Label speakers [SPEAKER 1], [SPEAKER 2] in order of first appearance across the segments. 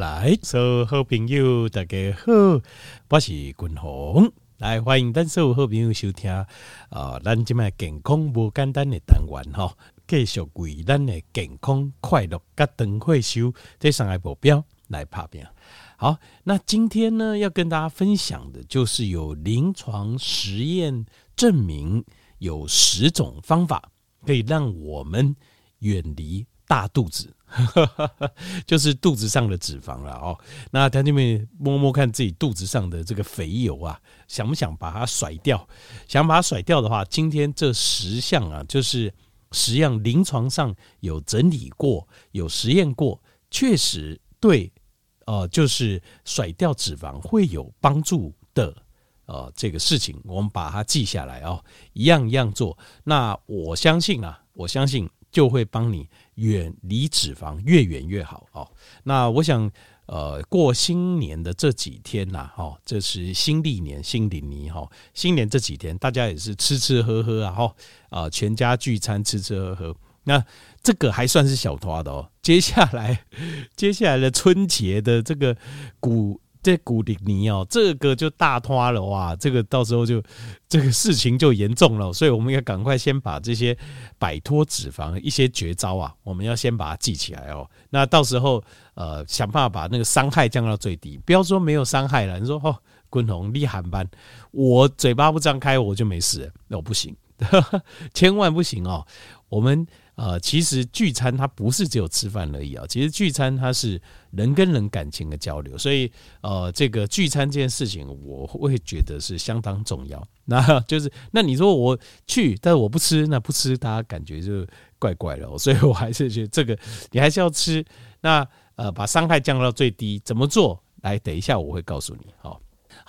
[SPEAKER 1] 来，所有好朋友大家好，我是君鸿，来欢迎咱所有好朋友收听啊，咱今麦健康无简单的单元哈，继续为咱的健康快乐甲长岁寿这三个目标来打拼。好，那今天呢要跟大家分享的就是有临床实验证明有十种方法可以让我们远离大肚子。就是肚子上的脂肪了哦。那他这边摸摸看自己肚子上的这个肥油啊，想不想把它甩掉？想把它甩掉的话，今天这十项啊，就是十样临床上有整理过、有实验过，确实对，呃，就是甩掉脂肪会有帮助的，呃，这个事情我们把它记下来哦，一样一样做。那我相信啊，我相信就会帮你。远离脂肪越远越好哦。那我想，呃，过新年的这几天呐，哈，这是新历年、新历年哈。新年这几天，大家也是吃吃喝喝啊，哈，啊，全家聚餐吃吃喝喝。那这个还算是小拖的哦。接下来，接下来的春节的这个古。这古力尼哦，这个就大拖了哇！这个到时候就这个事情就严重了，所以我们要赶快先把这些摆脱脂肪一些绝招啊，我们要先把它记起来哦。那到时候呃，想办法把那个伤害降到最低。不要说没有伤害了，你说哦，滚红厉害班，我嘴巴不张开我就没事，那我不行，千万不行哦。我们。呃，其实聚餐它不是只有吃饭而已啊，其实聚餐它是人跟人感情的交流，所以呃，这个聚餐这件事情，我会觉得是相当重要。那 就是，那你说我去，但是我不吃，那不吃，大家感觉就怪怪的，所以我还是觉得这个你还是要吃。那呃，把伤害降到最低，怎么做？来，等一下我会告诉你，好。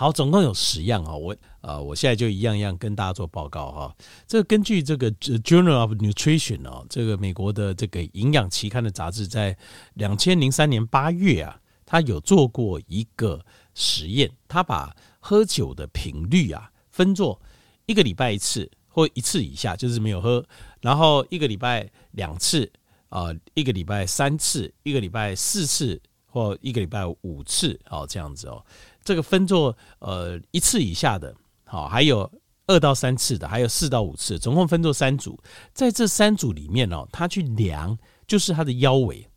[SPEAKER 1] 好，总共有十样啊，我呃，我现在就一样一样跟大家做报告哈。这个根据这个 Journal of Nutrition 哦，这个美国的这个营养期刊的杂志，在两千零三年八月啊，他有做过一个实验，他把喝酒的频率啊分作一个礼拜一次或一次以下，就是没有喝，然后一个礼拜两次啊，一个礼拜三次，一个礼拜四次或一个礼拜五次哦，这样子哦。这个分作呃一次以下的，好，还有二到三次的，还有四到五次，总共分作三组。在这三组里面哦，他去量就是他的腰围。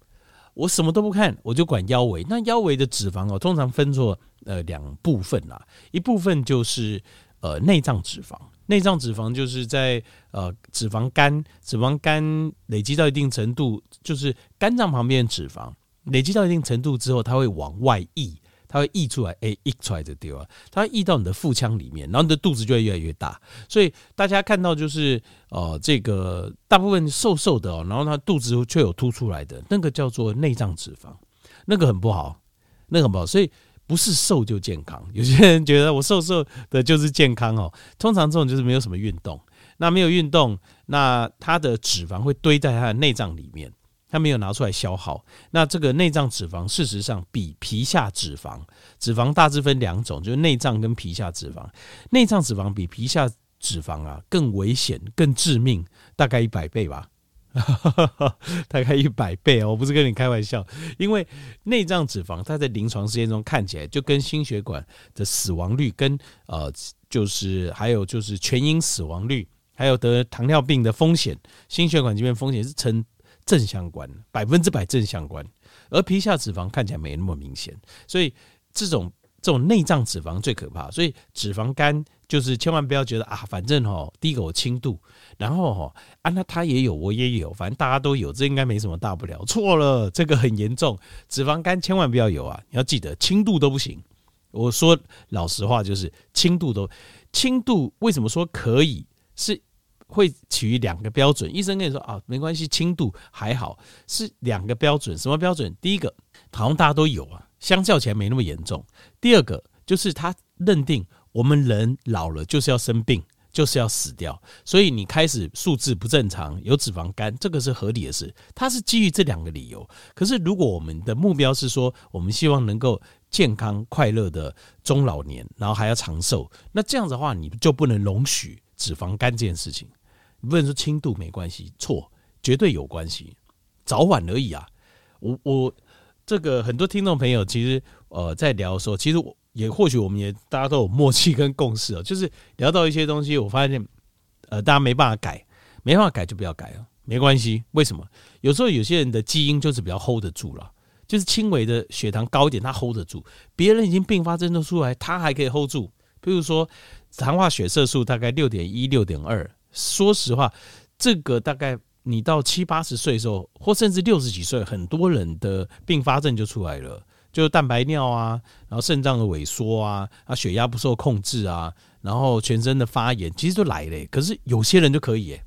[SPEAKER 1] 我什么都不看，我就管腰围。那腰围的脂肪哦，通常分作呃两部分啦，一部分就是呃内脏脂肪，内脏脂肪就是在呃脂肪肝，脂肪肝累积到一定程度，就是肝脏旁边脂肪累积到一定程度之后，它会往外溢。它会溢出来，哎，溢出来就对了。它会溢到你的腹腔里面，然后你的肚子就会越来越大。所以大家看到就是，呃，这个大部分瘦瘦的哦，然后它肚子却有凸出来的，那个叫做内脏脂肪，那个很不好，那个很不好。所以不是瘦就健康。有些人觉得我瘦瘦的就是健康哦，通常这种就是没有什么运动。那没有运动，那它的脂肪会堆在它的内脏里面。它没有拿出来消耗，那这个内脏脂肪事实上比皮下脂肪，脂肪大致分两种，就是内脏跟皮下脂肪。内脏脂肪比皮下脂肪啊更危险、更致命，大概一百倍吧，大概一百倍，我不是跟你开玩笑。因为内脏脂肪它在临床实验中看起来就跟心血管的死亡率跟呃，就是还有就是全因死亡率，还有得糖尿病的风险、心血管疾病风险是成。正相关，百分之百正相关，而皮下脂肪看起来没那么明显，所以这种这种内脏脂肪最可怕。所以脂肪肝就是千万不要觉得啊，反正哈，第一个我轻度，然后哈啊，那他也有，我也有，反正大家都有，这应该没什么大不了。错了，这个很严重，脂肪肝千万不要有啊！你要记得，轻度都不行。我说老实话，就是轻度都轻度，为什么说可以是？会取于两个标准，医生跟你说啊，没关系，轻度还好，是两个标准。什么标准？第一个，好像大家都有啊，相较起来没那么严重。第二个，就是他认定我们人老了就是要生病，就是要死掉，所以你开始数字不正常，有脂肪肝，这个是合理的事。它是基于这两个理由。可是如果我们的目标是说，我们希望能够健康快乐的中老年，然后还要长寿，那这样子的话，你就不能容许。脂肪肝这件事情，你不能说轻度没关系，错，绝对有关系，早晚而已啊。我我这个很多听众朋友其实呃在聊的时候，其实我也或许我们也大家都有默契跟共识哦，就是聊到一些东西，我发现呃大家没办法改，没办法改就不要改了，没关系。为什么？有时候有些人的基因就是比较 hold 得住了，就是轻微的血糖高一点，他 hold 得住，别人已经并发症都出来，他还可以 hold 住。比如说糖化血色素大概六点一、六点二，说实话，这个大概。你到七八十岁的时候，或甚至六十几岁，很多人的并发症就出来了，就是蛋白尿啊，然后肾脏的萎缩啊，啊血压不受控制啊，然后全身的发炎，其实都来了。可是有些人就可以耶，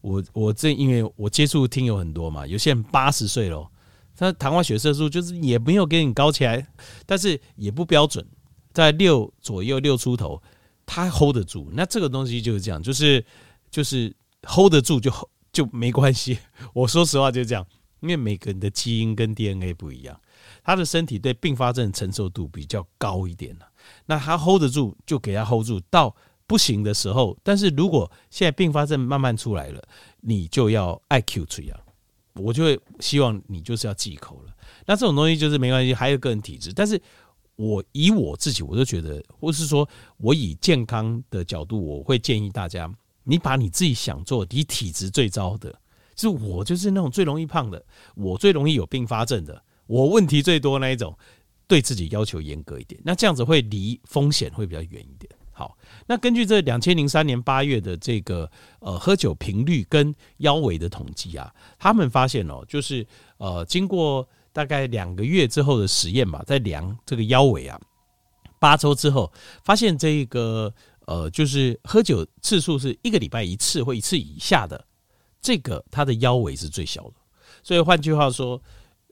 [SPEAKER 1] 我我这因为我接触听友很多嘛，有些人八十岁了，他糖化血色素就是也没有给你高起来，但是也不标准，在六左右六出头，他 hold 得住。那这个东西就是这样，就是就是 hold 得住就。就没关系，我说实话就这样，因为每个人的基因跟 DNA 不一样，他的身体对并发症承受度比较高一点，那他 hold 得住，就给他 hold 住，到不行的时候，但是如果现在并发症慢慢出来了，你就要爱 Q 出啊，我就会希望你就是要忌口了。那这种东西就是没关系，还有个人体质，但是我以我自己，我就觉得，或是说我以健康的角度，我会建议大家。你把你自己想做，你体质最糟的，就是我就是那种最容易胖的，我最容易有并发症的，我问题最多那一种，对自己要求严格一点，那这样子会离风险会比较远一点。好，那根据这两千零三年八月的这个呃喝酒频率跟腰围的统计啊，他们发现哦，就是呃经过大概两个月之后的实验吧，在量这个腰围啊，八周之后发现这个。呃，就是喝酒次数是一个礼拜一次或一次以下的，这个它的腰围是最小的。所以换句话说，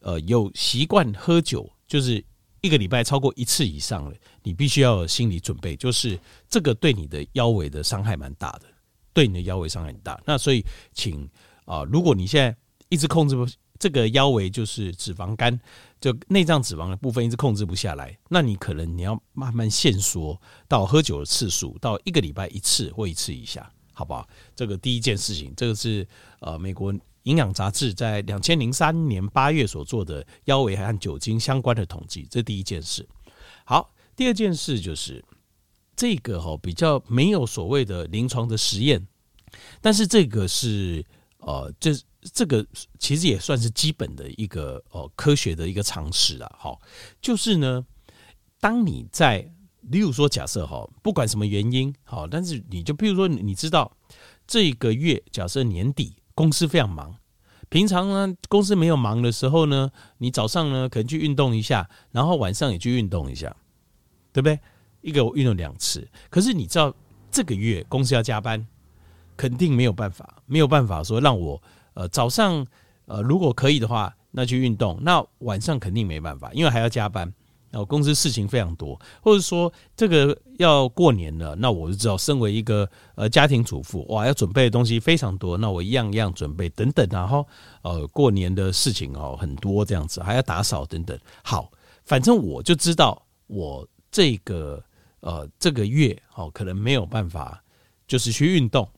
[SPEAKER 1] 呃，有习惯喝酒，就是一个礼拜超过一次以上的，你必须要有心理准备，就是这个对你的腰围的伤害蛮大的，对你的腰围伤害很大。那所以，请啊、如果你现在一直控制不。这个腰围就是脂肪肝，就内脏脂肪的部分一直控制不下来，那你可能你要慢慢限缩到喝酒的次数，到一个礼拜一次或一次以下，好不好？这个第一件事情，这个是呃美国营养杂志在两千零三年八月所做的腰围和酒精相关的统计，这第一件事。好，第二件事就是这个哈比较没有所谓的临床的实验，但是这个是呃这。这个其实也算是基本的一个哦科学的一个常识啊，好，就是呢，当你在，例如说假设哈，不管什么原因好，但是你就譬如说你知道这个月假设年底公司非常忙，平常呢公司没有忙的时候呢，你早上呢可能去运动一下，然后晚上也去运动一下，对不对？一个运动两次，可是你知道这个月公司要加班，肯定没有办法，没有办法说让我。呃，早上呃，如果可以的话，那去运动。那晚上肯定没办法，因为还要加班。然后公司事情非常多，或者说这个要过年了，那我就知道，身为一个呃家庭主妇，哇，要准备的东西非常多。那我一样一样准备等等，然后呃，过年的事情哦很多这样子，还要打扫等等。好，反正我就知道，我这个呃这个月哦，可能没有办法，就是去运动。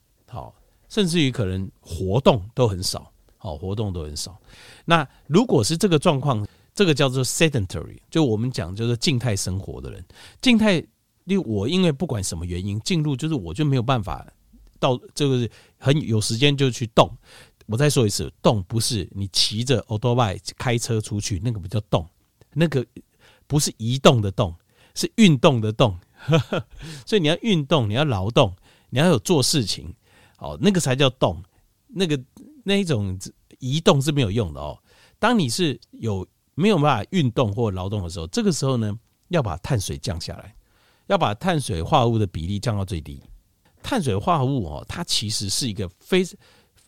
[SPEAKER 1] 甚至于可能活动都很少，好，活动都很少。那如果是这个状况，这个叫做 sedentary，就我们讲就是静态生活的人，静态，因为我因为不管什么原因进入，就是我就没有办法到这个很有时间就去动。我再说一次，动不是你骑着 autobike 开车出去，那个不叫动，那个不是移动的动，是运动的动。所以你要运动，你要劳动，你要有做事情。哦，那个才叫动，那个那一种移动是没有用的哦。当你是有没有办法运动或劳动的时候，这个时候呢，要把碳水降下来，要把碳水化合物的比例降到最低。碳水化合物哦，它其实是一个非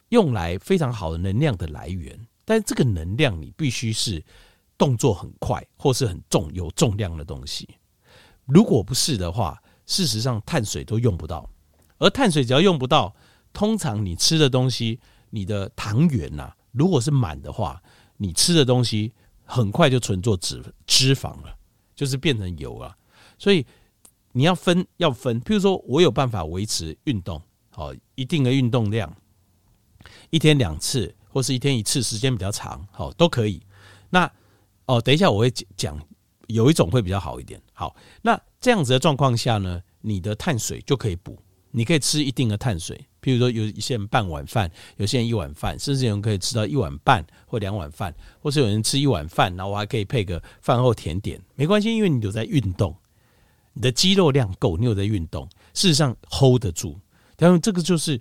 [SPEAKER 1] 用来非常好的能量的来源，但这个能量你必须是动作很快或是很重有重量的东西。如果不是的话，事实上碳水都用不到，而碳水只要用不到。通常你吃的东西，你的糖原呐、如果是满的话，你吃的东西很快就存做脂脂肪了，就是变成油了。所以你要分要分，譬如说我有办法维持运动，好一定的运动量，一天两次或是一天一次，时间比较长，好都可以。那哦，等一下我会讲，有一种会比较好一点。好，那这样子的状况下呢，你的碳水就可以补，你可以吃一定的碳水，譬如说有一些人半碗饭，有些人一碗饭，甚至有人可以吃到一碗半或两碗饭，或是有人吃一碗饭，然后我还可以配个饭后甜点，没关系，因为你有在运动，你的肌肉量够，你有在运动，事实上 hold 得住。但是这个就是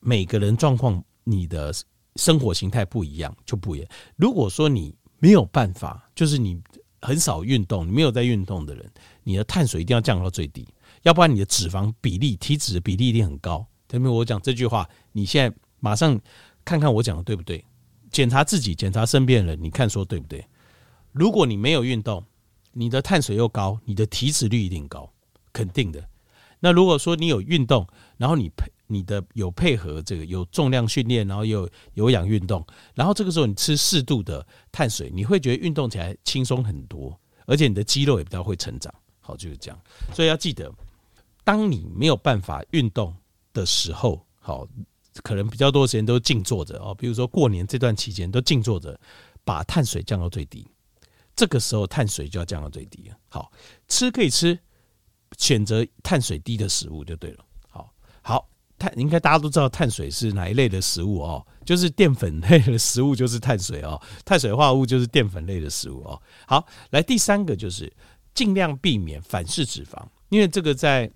[SPEAKER 1] 每个人状况，你的生活形态不一样就不一样。如果说你没有办法，就是你很少运动，你没有在运动的人，你的碳水一定要降到最低，要不然你的脂肪比例、体脂的比例一定很高。前面？我讲这句话，你现在马上看看我讲的对不对？检查自己，检查身边人，你看说对不对？如果你没有运动，你的碳水又高，你的体脂率一定高，肯定的。那如果说你有运动，然后你配你的有配合这个有重量训练，然后又有氧运动，然后这个时候你吃适度的碳水，你会觉得运动起来轻松很多，而且你的肌肉也比较会成长。好，就是这样。所以要记得，当你没有办法运动的时候，好，可能比较多时间都静坐着哦。比如说过年这段期间都静坐着，把碳水降到最低。这个时候碳水就要降到最低了。好，吃可以吃，选择碳水低的食物就对了。好，好。碳应该大家都知道碳水是哪一类的食物哦，就是淀粉类的食物就是碳水哦，碳水化合物就是淀粉类的食物哦。好，来第三个就是尽量避免反式脂肪，因为这个在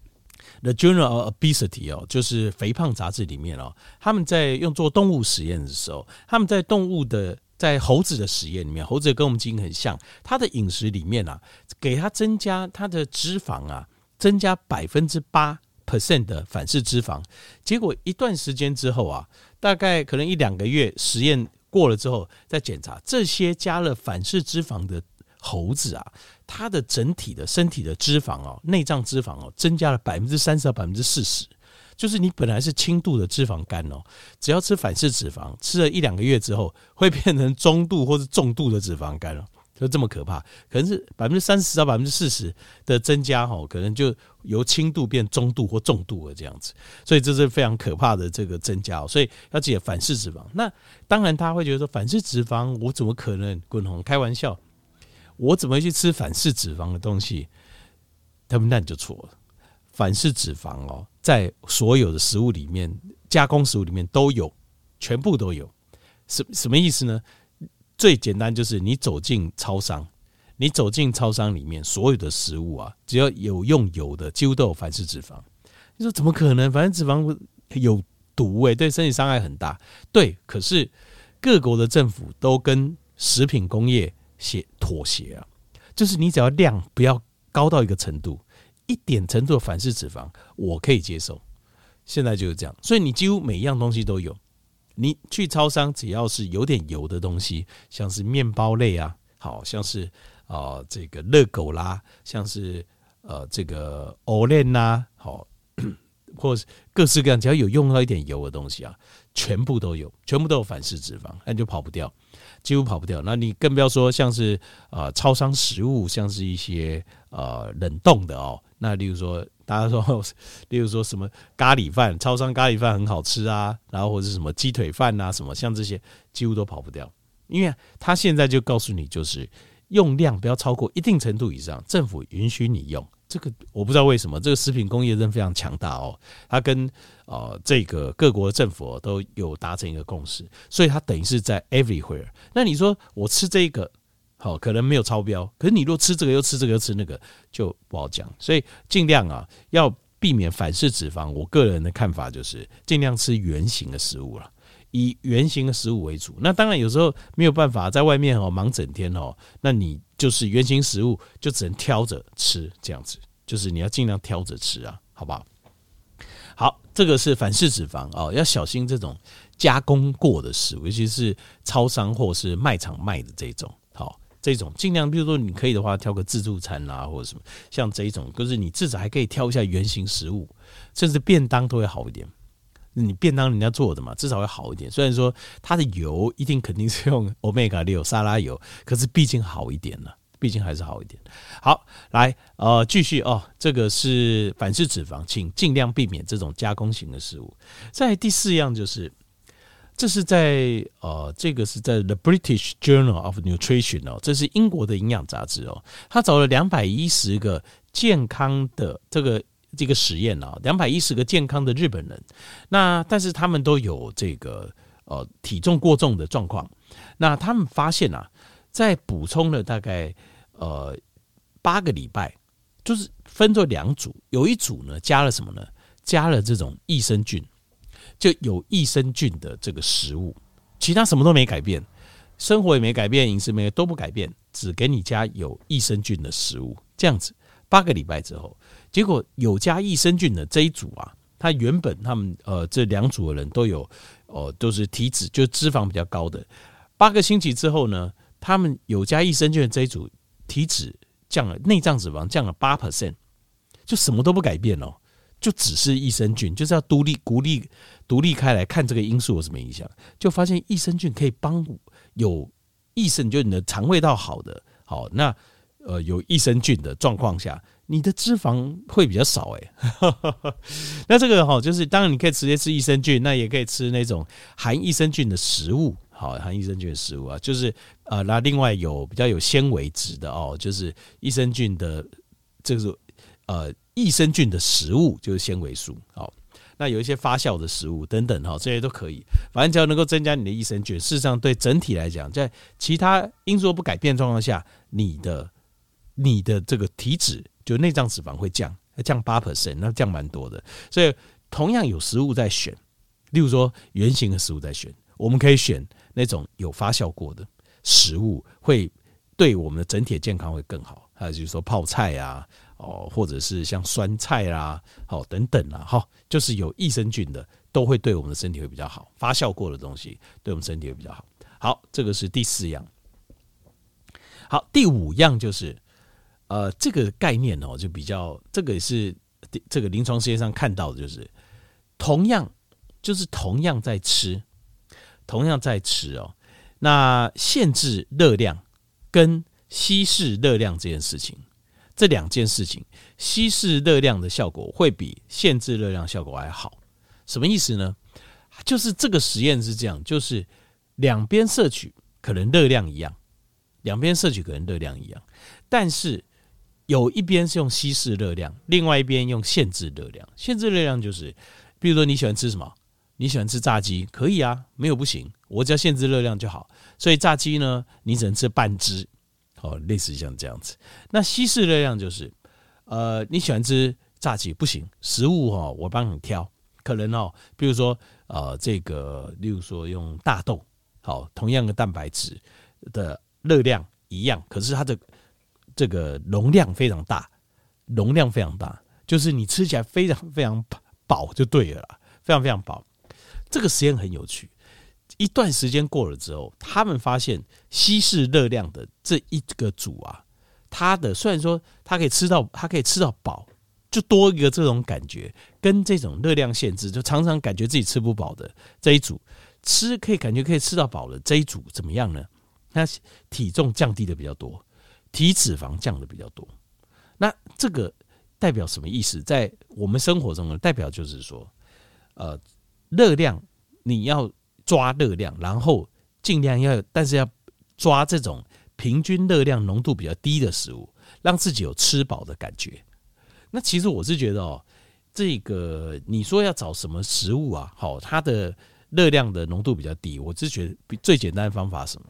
[SPEAKER 1] The Journal of Obesity 哦，就是肥胖杂志里面哦，他们在用做动物实验的时候，他们在动物的在猴子的实验里面，猴子跟我们基因很像，它的饮食里面啊，给它增加它的脂肪啊，增加百分之八。percent 的反式脂肪，结果一段时间之后啊，大概可能一两个月实验过了之后再检查，这些加了反式脂肪的猴子啊，它的整体的身体的脂肪哦，内脏脂肪哦，增加了百分之三十到百分之四十，就是你本来是轻度的脂肪肝哦，只要吃反式脂肪，吃了一两个月之后，会变成中度或是重度的脂肪肝了。就这么可怕，可能是百分之三十到百分之四十的增加哦，可能就由轻度变中度或重度了这样子，所以这是非常可怕的这个增加，所以要解反式脂肪。那当然他会觉得说反式脂肪，我怎么可能滚红开玩笑？我怎么去吃反式脂肪的东西？他们那你就错了，反式脂肪哦，在所有的食物里面，加工食物里面都有，全部都有，什什么意思呢？最简单就是你走进超商，你走进超商里面所有的食物啊，只要有用油的，几乎都有反式脂肪。你说怎么可能？反式脂肪有毒诶、对身体伤害很大。对，可是各国的政府都跟食品工业协妥协啊，就是你只要量不要高到一个程度，一点程度的反式脂肪我可以接受。现在就是这样，所以你几乎每一样东西都有。你去超商，只要是有点油的东西，像是面包类啊，好像是啊、这个热狗啦，像是呃这个藕链呐，好，或是各式各样，只要有用到一点油的东西啊，全部都有，全部都有反式脂肪，那就跑不掉，几乎跑不掉。那你更不要说像是啊、呃、超商食物，像是一些呃冷冻的哦，那例如说。大家说，例如说什么咖喱饭，超商咖喱饭很好吃啊，然后或者什么鸡腿饭啊，什么像这些几乎都跑不掉，因为他现在就告诉你，就是用量不要超过一定程度以上，政府允许你用。这个我不知道为什么，这个食品工业真的非常强大哦，它跟呃这个各国政府都有达成一个共识，所以它等于是在 everywhere。那你说我吃这个？好，可能没有超标，可是你若吃这个又吃这个又吃那个就不好讲，所以尽量啊要避免反式脂肪。我个人的看法就是尽量吃圆形的食物了，以圆形的食物为主。那当然有时候没有办法在外面哦忙整天哦，那你就是圆形食物就只能挑着吃这样子，就是你要尽量挑着吃啊，好不好？好，这个是反式脂肪哦，要小心这种加工过的食物，尤其是超商或是卖场卖的这种。好这种尽量，比如说你可以的话，挑个自助餐啊，或者什么，像这一种，就是你至少还可以挑一下原型食物，甚至便当都会好一点。你便当人家做的嘛，至少会好一点。虽然说它的油一定肯定是用 Omega 六沙拉油，可是毕竟好一点了，毕竟还是好一点。好，来，呃，继续哦，这个是反式脂肪，请尽量避免这种加工型的食物。再来第四样就是这是在呃，这个是在 The British Journal of Nutrition 哦，这是英国的营养杂志哦。他找了两百一十个健康的这个这个实验啊，两百一十个健康的日本人，那但是他们都有这个呃体重过重的状况。那他们发现啊，在补充了大概呃八个礼拜，就是分作两组，有一组呢加了什么呢？加了这种益生菌。就有益生菌的这个食物，其他什么都没改变，生活也没改变，饮食没都不改变，只给你加有益生菌的食物。这样子八个礼拜之后，结果有加益生菌的这一组啊，他原本他们呃这两组的人都有哦、呃、都是体脂就是脂肪比较高的。八个星期之后呢，他们有加益生菌的这一组体脂降了，内脏脂肪降了八 percent，就什么都不改变哦。就只是益生菌，就是要独立、孤立、独立开来看这个因素有什么影响，就发现益生菌可以帮有益生，就你的肠胃道好的，好那呃有益生菌的状况下，你的脂肪会比较少哎。那这个哈，就是当然你可以直接吃益生菌，那也可以吃那种含益生菌的食物，好含益生菌的食物啊，就是呃那另外有比较有纤维质的哦，就是益生菌的这个呃。益生菌的食物就是纤维素，好，那有一些发酵的食物等等，哈，这些都可以，反正只要能够增加你的益生菌，事实上对整体来讲，在其他因素不改变状况下，你的你的这个体脂就内脏脂肪会降，降八 percent，那降蛮多的。所以同样有食物在选，例如说原形的食物在选，我们可以选那种有发酵过的食物，会对我们的整体健康会更好。还有就是说泡菜啊。哦，或者是像酸菜啦，好等等啦，哈，就是有益生菌的，都会对我们的身体会比较好。发酵过的东西对我们身体会比较好。好，这个是第四样。好，第五样就是，呃，这个概念哦，就比较这个也是这个临床实验上看到的，就是同样就是同样在吃，同样在吃哦，那限制热量跟稀释热量这件事情。这两件事情，稀释热量的效果会比限制热量效果还好。什么意思呢？就是这个实验是这样，就是两边摄取可能热量一样，两边摄取可能热量一样，但是有一边是用稀释热量，另外一边用限制热量。限制热量就是，比如说你喜欢吃什么？你喜欢吃炸鸡，可以啊，没有不行，我只要限制热量就好。所以炸鸡呢，你只能吃半只。哦，类似像这样子。那稀释热量就是，呃，你喜欢吃炸鸡不行，食物哦，我帮你挑。可能哦，比如说呃，这个，例如说用大豆，好，同样的蛋白质的热量一样，可是它的这个容量非常大，容量非常大，就是你吃起来非常非常饱就对了，非常非常饱。这个实验很有趣。一段时间过了之后，他们发现稀释热量的这一个组啊，它的虽然说它可以吃到，它可以吃到饱，就多一个这种感觉，跟这种热量限制，就常常感觉自己吃不饱的这一组，吃可以感觉可以吃到饱的这一组怎么样呢？它体重降低的比较多，体脂肪降的比较多。那这个代表什么意思？在我们生活中呢，代表就是说，呃，热量你要。抓热量，然后尽量要，但是要抓这种平均热量浓度比较低的食物，让自己有吃饱的感觉。那其实我是觉得哦，这个你说要找什么食物啊？好，它的热量的浓度比较低，我是觉得最简单的方法是什么？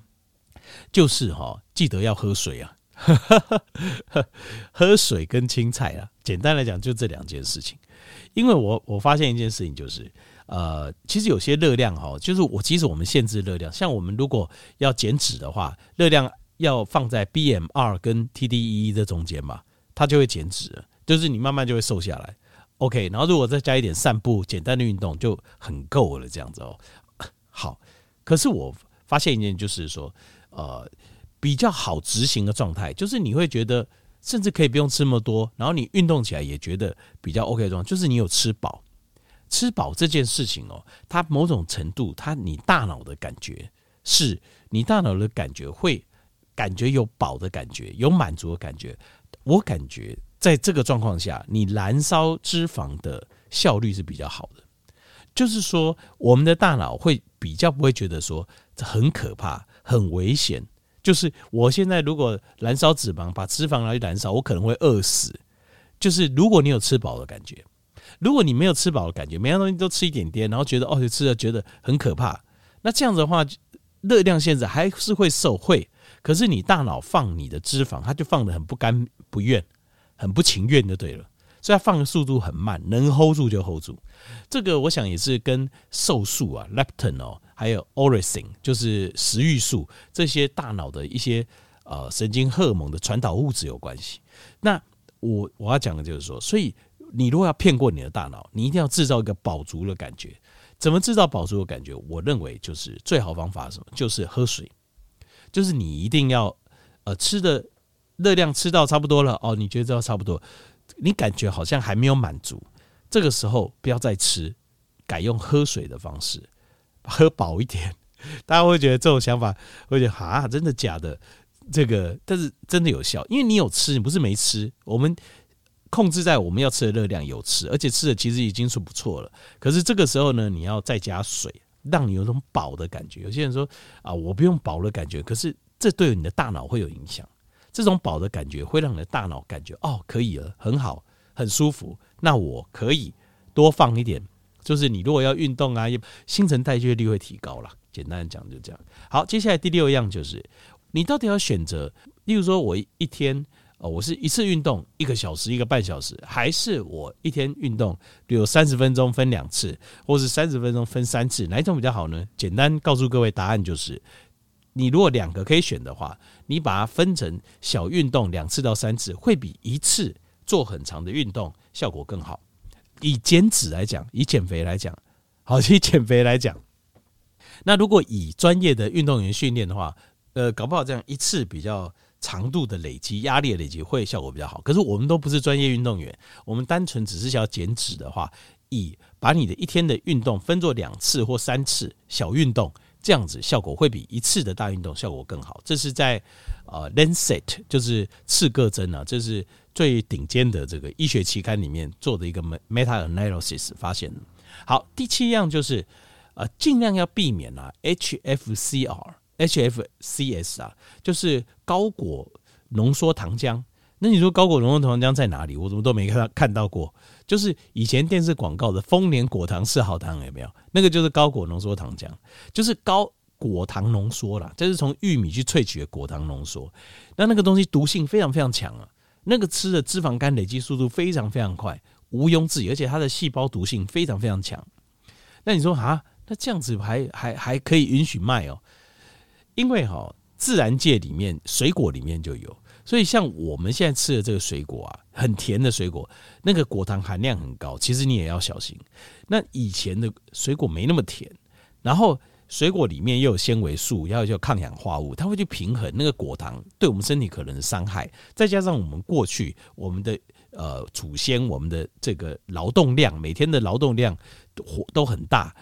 [SPEAKER 1] 就是哈，记得要喝水啊，喝水跟青菜啊。简单来讲，就这两件事情。因为我我发现一件事情就是。呃，其实有些热量哈，就是我其实我们限制热量，像我们如果要减脂的话，热量要放在 BMR 跟 TDEE 的中间嘛，它就会减脂，就是你慢慢就会瘦下来。OK，然后如果再加一点散步、简单的运动，就很够了这样子哦。好，可是我发现一件就是说，呃，比较好执行的状态，就是你会觉得甚至可以不用吃那么多，然后你运动起来也觉得比较 OK 的状态，就是你有吃饱。吃饱这件事情哦，它某种程度，它你大脑的感觉是，你大脑的感觉会感觉有饱的感觉，有满足的感觉。我感觉在这个状况下，你燃烧脂肪的效率是比较好的。就是说我们的大脑会比较不会觉得说这很可怕、很危险。就是我现在如果燃烧脂肪，把脂肪拿去燃烧，我可能会饿死。就是如果你有吃饱的感觉，如果你没有吃饱的感觉，每样东西都吃一点点，然后觉得哦，就吃了觉得很可怕，那这样子的话，热量限制还是会受惠。可是你大脑放你的脂肪，它就放得很不甘不愿，很不情愿就对了。所以它放的速度很慢，能 hold 住就 hold 住。这个我想也是跟瘦素啊、leptin 哦，还有 orexin，就是食欲素这些大脑的一些呃神经荷尔蒙的传导物质有关系。那我我要讲的就是说，所以你如果要骗过你的大脑，你一定要制造一个饱足的感觉。怎么制造饱足的感觉？我认为就是最好方法是什么？就是喝水。就是你一定要，呃，吃的热量吃到差不多了哦，你觉得这差不多，你感觉好像还没有满足，这个时候不要再吃，改用喝水的方式，喝饱一点。大家会觉得这种想法会觉得啊，真的假的？这个但是真的有效，因为你有吃，你不是没吃。我们控制在我们要吃的热量有吃，而且吃的其实已经是不错了。可是这个时候呢，你要再加水。让你有种饱的感觉。有些人说啊，我不用饱的感觉，可是这对你的大脑会有影响。这种饱的感觉会让你的大脑感觉哦，可以了，很好，很舒服。那我可以多放一点，就是你如果要运动啊，新陈代谢率会提高了。简单讲就这样。好，接下来第六样就是，你到底要选择，例如说我一天。哦，我是一次运动一个小时一个半小时，还是我一天运动，比如三十分钟分两次，或是三十分钟分三次，哪一种比较好呢？简单告诉各位，答案就是，你如果两个可以选的话，你把它分成小运动两次到三次，会比一次做很长的运动效果更好。以减脂来讲，以减肥来讲，好，以减肥来讲，那如果以专业的运动员训练的话，呃，搞不好这样一次比较。长度的累积，压力累积会效果比较好。可是我们都不是专业运动员，我们单纯只是想要减脂的话，以把你的一天的运动分作两次或三次小运动，这样子效果会比一次的大运动效果更好。这是在呃《Lancet》就是刺胳针啊，这是最顶尖的这个医学期刊里面做的一个 meta analysis 发现的。好，第七样就是呃尽量要避免啊 HFCR。HFCS 啊，就是高果浓缩糖浆。那你说高果浓缩糖浆在哪里？我怎么都没看到看到过。就是以前电视广告的丰年果糖四号糖有没有？那个就是高果浓缩糖浆，就是高果糖浓缩啦，这是从玉米去萃取的果糖浓缩。那那个东西毒性非常非常强啊，那个吃的脂肪肝累积速度非常非常快，毋庸置疑，而且它的细胞毒性非常非常强。那你说啊，那这样子还还还可以允许卖哦？因为哈，自然界里面水果里面就有，所以像我们现在吃的这个水果啊，很甜的水果，那个果糖含量很高，其实你也要小心。那以前的水果没那么甜，然后水果里面又有纤维素，要有抗氧化物，它会去平衡那个果糖对我们身体可能的伤害。再加上我们过去我们的呃祖先，我们的这个劳动量，每天的劳动量都都很大。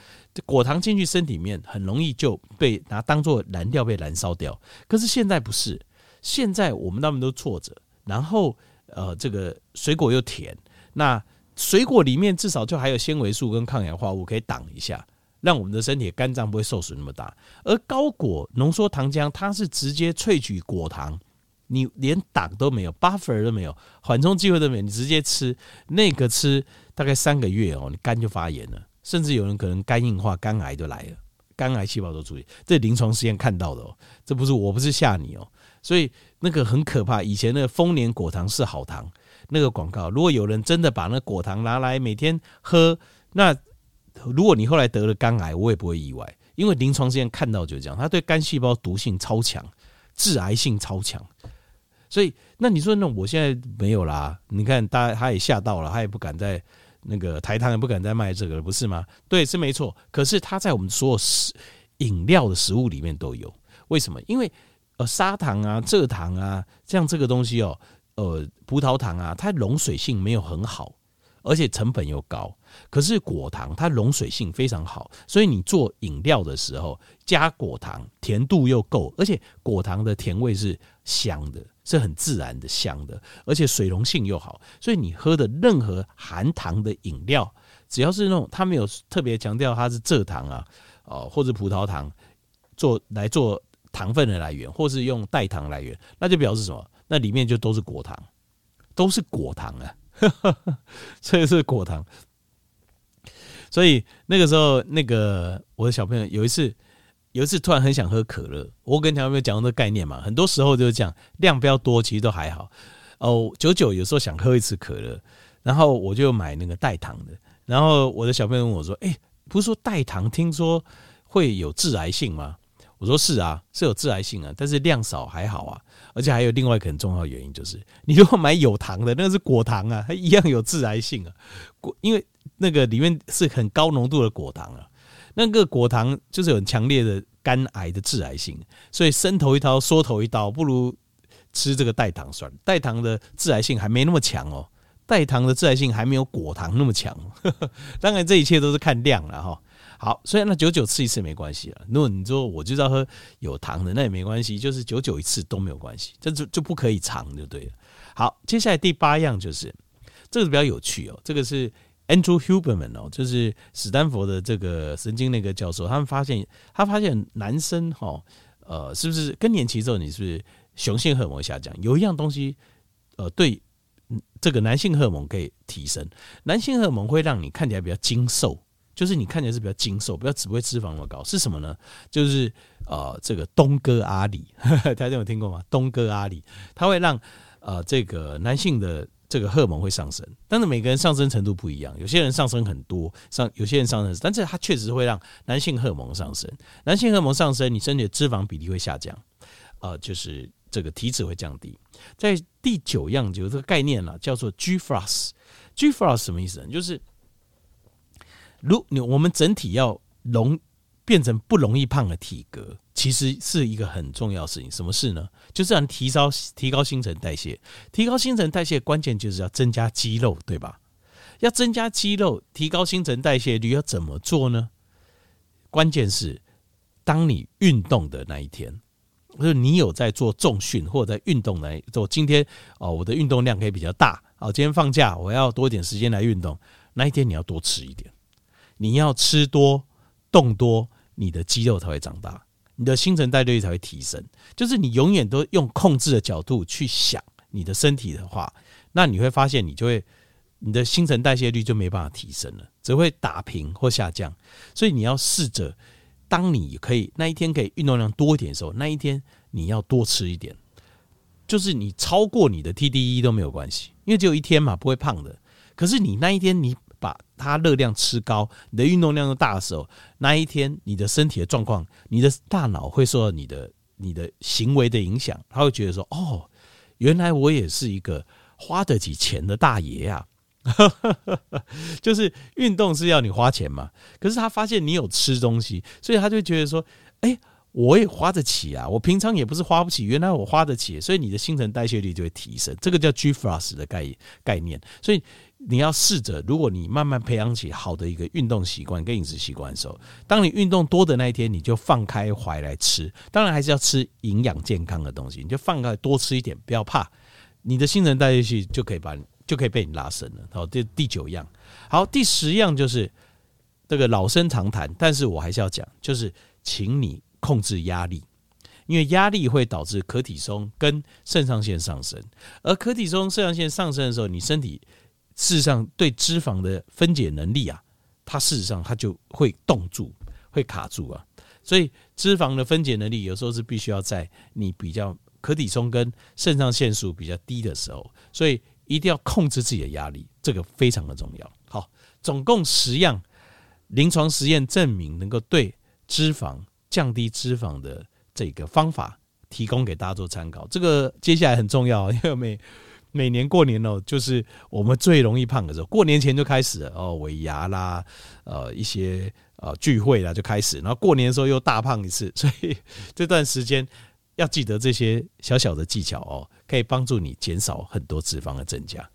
[SPEAKER 1] 果糖进去身体里面，很容易就被拿当做燃料被燃烧掉。可是现在不是，现在我们大部分都错着。然后，呃，这个水果又甜，那水果里面至少就还有纤维素跟抗氧化物可以挡一下，让我们的身体肝脏不会受损那么大。而高果浓缩糖浆，它是直接萃取果糖，你连挡都没有，buffer 都没有，缓冲机会都没有，你直接吃那个吃大概三个月哦，你肝就发炎了。甚至有人可能肝硬化、肝癌都来了，肝癌细胞都出现，这临床实验看到的哦，这不是我不是吓你哦，所以那个很可怕。以前那个丰年果糖是好糖，那个广告，如果有人真的把那果糖拿来每天喝，那如果你后来得了肝癌，我也不会意外，因为临床实验看到就是这样，它对肝细胞毒性超强，致癌性超强。所以那你说那我现在没有啦，你看大家他也吓到了，他也不敢再。那个台糖也不敢再卖这个了，不是吗？对，是没错。可是它在我们所有食饮料的食物里面都有，为什么？因为呃砂糖啊、蔗糖啊，这样这个东西哦，呃葡萄糖啊，它溶水性没有很好，而且成本又高。可是果糖它溶水性非常好，所以你做饮料的时候加果糖，甜度又够，而且果糖的甜味是香的。是很自然的香的，而且水溶性又好，所以你喝的任何含糖的饮料，只要是那种它没有特别强调它是蔗糖啊，哦或者葡萄糖做来做糖分的来源，或是用代糖来源，那就表示什么？那里面就都是果糖，都是果糖啊，所以是果糖。所以那个时候，那个我的小朋友有一次，有一次突然很想喝可乐。我跟小朋友讲这个概念嘛，很多时候就是这样，量比较多，其实都还好。哦，久久有时候想喝一次可乐，然后我就买那个代糖的。然后我的小朋友问我说：“哎，不是说代糖听说会有致癌性吗？”我说：“是啊，是有致癌性啊，但是量少还好啊。而且还有另外一个很重要的原因，就是你如果买有糖的，那个是果糖啊，它一样有致癌性啊。果因为。那个里面是很高浓度的果糖啊，那个果糖就是有很强烈的肝癌的致癌性，所以伸头一刀，缩头一刀，不如吃这个代糖算了。代糖的致癌性还没那么强哦，代糖的致癌性还没有果糖那么强。当然，这一切都是看量了哈。好，所以那久久吃一次没关系了。如果你说我就知道喝有糖的，那也没关系，就是久久一次都没有关系，这就就不可以长就对了。好，接下来第八样就是这个比较有趣哦，这个是。Andrew Huberman 哦，就是史丹佛的这个神经那个教授，他们发现，他发现男生哈，呃，是不是更年期之后，你是不是雄性荷尔蒙下降？有一样东西，呃，对，这个男性荷尔蒙可以提升。男性荷尔蒙会让你看起来比较精瘦，就是你看起来是比较精瘦，不要只会脂肪那么高。是什么呢？就是呃，这个东哥阿里，大家有听过吗？东哥阿里，它会让呃这个男性的。这个荷尔蒙会上升，但是每个人上升程度不一样，有些人上升很多，上有些人上升，但是它确实会让男性荷尔蒙上升。男性荷尔蒙上升，你身体的脂肪比例会下降，呃，就是这个体脂会降低。在第九样就有这个概念了，叫做 G f r o s g f r o s 什么意思呢？就是如你我们整体要容变成不容易胖的体格。其实是一个很重要的事情，什么事呢？就是让提高提高新陈代谢，提高新陈代谢关键就是要增加肌肉，对吧？要增加肌肉，提高新陈代谢率要怎么做呢？关键是当你运动的那一天，就是你有在做重训或者在运动来做。今天哦，我的运动量可以比较大，哦，今天放假我要多一点时间来运动，那一天你要多吃一点，你要吃多动多，你的肌肉才会长大。你的新陈代谢率才会提升，就是你永远都用控制的角度去想你的身体的话，那你会发现你就会你的新陈代谢率就没办法提升了，只会打平或下降。所以你要试着，当你可以那一天可以运动量多一点的时候，那一天你要多吃一点，就是你超过你的 TDE 都没有关系，因为只有一天嘛，不会胖的。可是你那一天你。把它热量吃高，你的运动量又大的时候，那一天你的身体的状况，你的大脑会受到你的你的行为的影响，他会觉得说：“哦，原来我也是一个花得起钱的大爷呀。”就是运动是要你花钱嘛，可是他发现你有吃东西，所以他就觉得说：“哎，我也花得起啊，我平常也不是花不起，原来我花得起。”所以你的新陈代谢率就会提升，这个叫 G f r o s 的概概念，所以。你要试着，如果你慢慢培养起好的一个运动习惯跟饮食习惯的时候，当你运动多的那一天，你就放开怀来吃。当然还是要吃营养健康的东西，你就放开多吃一点，不要怕，你的新陈代谢率就可以把你就可以被你拉伸了。好，这第九样，好，第十样就是这个老生常谈，但是我还是要讲，就是请你控制压力，因为压力会导致可体松跟肾上腺上升，而可体松、肾上腺上升的时候，你身体。事实上，对脂肪的分解能力啊，它事实上它就会冻住，会卡住啊。所以脂肪的分解能力有时候是必须要在你比较可体松跟肾上腺素比较低的时候，所以一定要控制自己的压力，这个非常的重要。好，总共十样临床实验证明能够对脂肪降低脂肪的这个方法，提供给大家做参考。这个接下来很重要，因为每年过年哦，就是我们最容易胖的时候。过年前就开始了哦，尾牙啦，呃，一些呃聚会啦就开始，然后过年的时候又大胖一次。所以这段时间要记得这些小小的技巧哦，可以帮助你减少很多脂肪的增加。